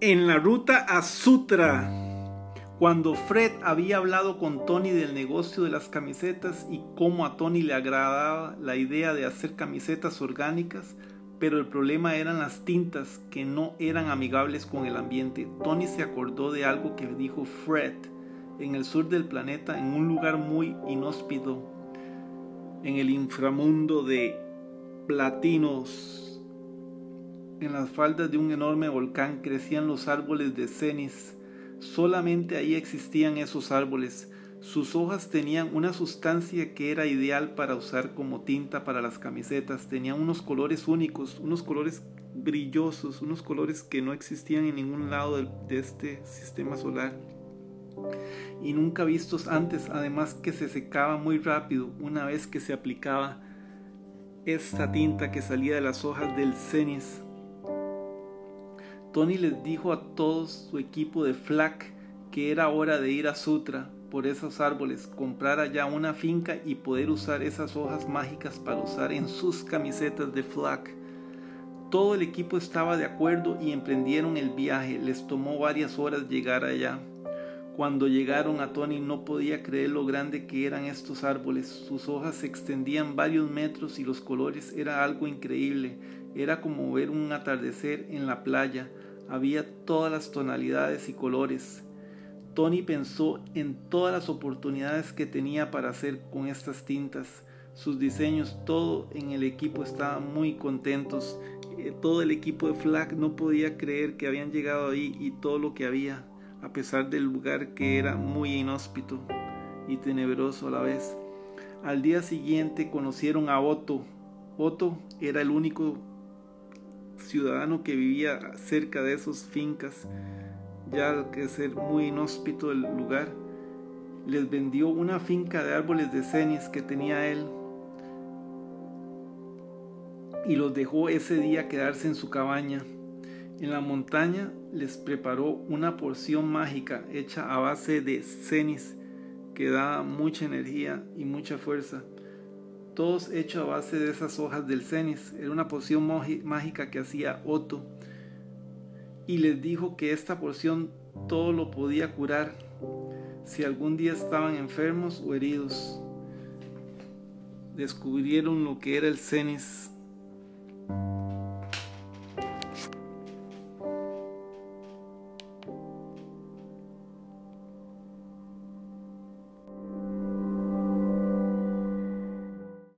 En la ruta a Sutra, cuando Fred había hablado con Tony del negocio de las camisetas y cómo a Tony le agradaba la idea de hacer camisetas orgánicas, pero el problema eran las tintas que no eran amigables con el ambiente, Tony se acordó de algo que dijo Fred en el sur del planeta, en un lugar muy inhóspito, en el inframundo de Platinos en las faldas de un enorme volcán crecían los árboles de cenis. Solamente ahí existían esos árboles. Sus hojas tenían una sustancia que era ideal para usar como tinta para las camisetas. Tenían unos colores únicos, unos colores brillosos, unos colores que no existían en ningún lado de, este sistema solar. Y nunca vistos antes, además que se secaba muy rápido una vez que se aplicaba esta tinta que salía de las hojas del cenis. Tony les dijo a todo su equipo de FLAC que era hora de ir a Sutra por esos árboles, comprar allá una finca y poder usar esas hojas mágicas para usar en sus camisetas de FLAC. Todo el equipo estaba de acuerdo y emprendieron el viaje. Les tomó varias horas llegar allá. Cuando llegaron a Tony no podía creer lo grande que eran estos árboles. Sus hojas se extendían varios metros y los colores era algo increíble. Era como ver un atardecer en la playa. Había todas las tonalidades y colores. Tony pensó en todas las oportunidades que tenía para hacer con estas tintas. Sus diseños, todo en el equipo estaban muy contentos. Eh, todo el equipo de Flag no podía creer que habían llegado ahí y todo lo que había, a pesar del lugar que era muy inhóspito y tenebroso a la vez. Al día siguiente conocieron a Otto. Otto era el único ciudadano que vivía cerca de esos fincas, ya que ser muy inhóspito el lugar, les vendió una finca de árboles de cenis que tenía él y los dejó ese día quedarse en su cabaña. En la montaña les preparó una porción mágica hecha a base de cenis que da mucha energía y mucha fuerza todos hechos a base de esas hojas del cenis. Era una poción mágica que hacía Otto. Y les dijo que esta porción todo lo podía curar si algún día estaban enfermos o heridos. Descubrieron lo que era el cenis